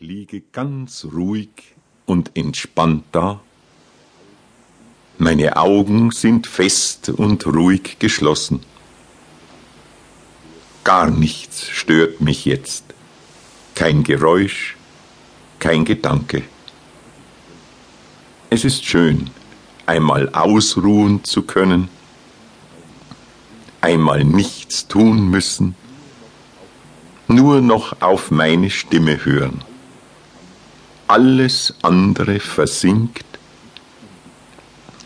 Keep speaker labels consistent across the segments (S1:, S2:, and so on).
S1: Liege ganz ruhig und entspannt da. Meine Augen sind fest und ruhig geschlossen. Gar nichts stört mich jetzt. Kein Geräusch, kein Gedanke. Es ist schön, einmal ausruhen zu können, einmal nichts tun müssen, nur noch auf meine Stimme hören alles andere versinkt,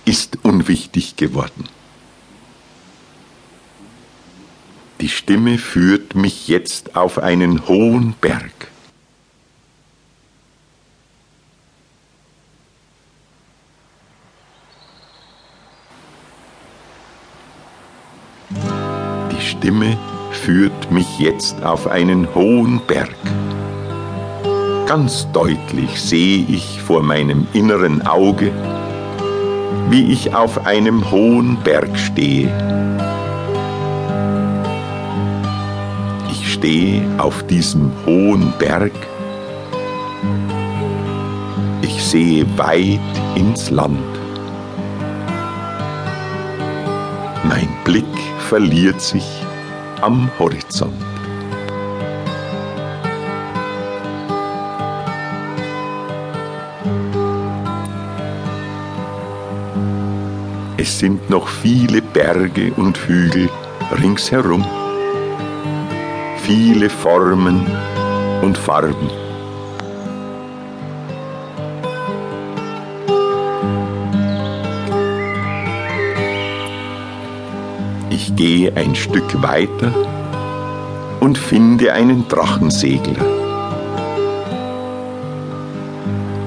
S1: ist unwichtig geworden. Die Stimme führt mich jetzt auf einen hohen Berg. Die Stimme führt mich jetzt auf einen hohen Berg. Ganz deutlich sehe ich vor meinem inneren Auge, wie ich auf einem hohen Berg stehe. Ich stehe auf diesem hohen Berg. Ich sehe weit ins Land. Mein Blick verliert sich am Horizont. Es sind noch viele Berge und Hügel ringsherum, viele Formen und Farben. Ich gehe ein Stück weiter und finde einen Drachensegler.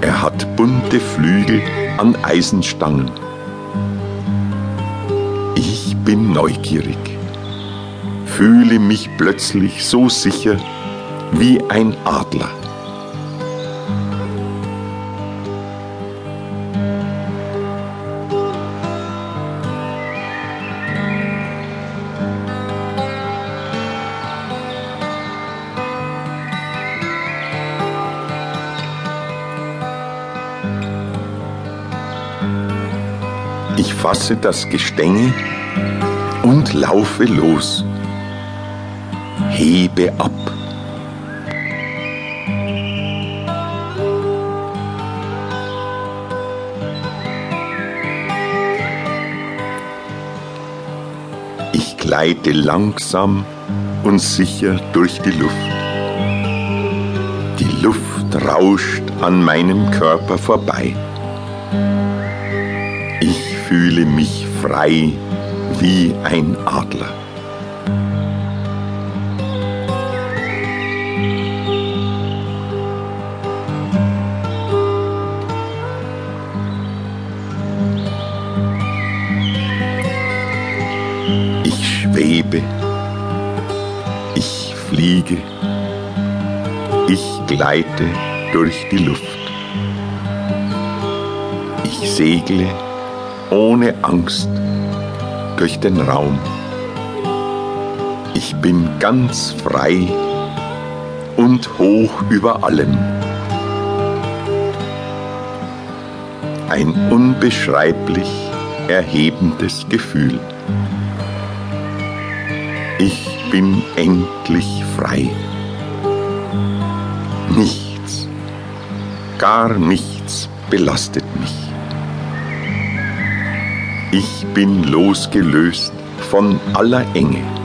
S1: Er hat bunte Flügel an Eisenstangen bin neugierig, fühle mich plötzlich so sicher wie ein Adler. Ich fasse das Gestänge und laufe los. Hebe ab. Ich gleite langsam und sicher durch die Luft. Die Luft rauscht an meinem Körper vorbei. Ich fühle mich frei wie ein Adler. Ich schwebe, ich fliege, ich gleite durch die Luft. Ich segle ohne Angst durch den Raum. Ich bin ganz frei und hoch über allem. Ein unbeschreiblich erhebendes Gefühl. Ich bin endlich frei. Nichts, gar nichts belastet mich. Ich bin losgelöst von aller Enge.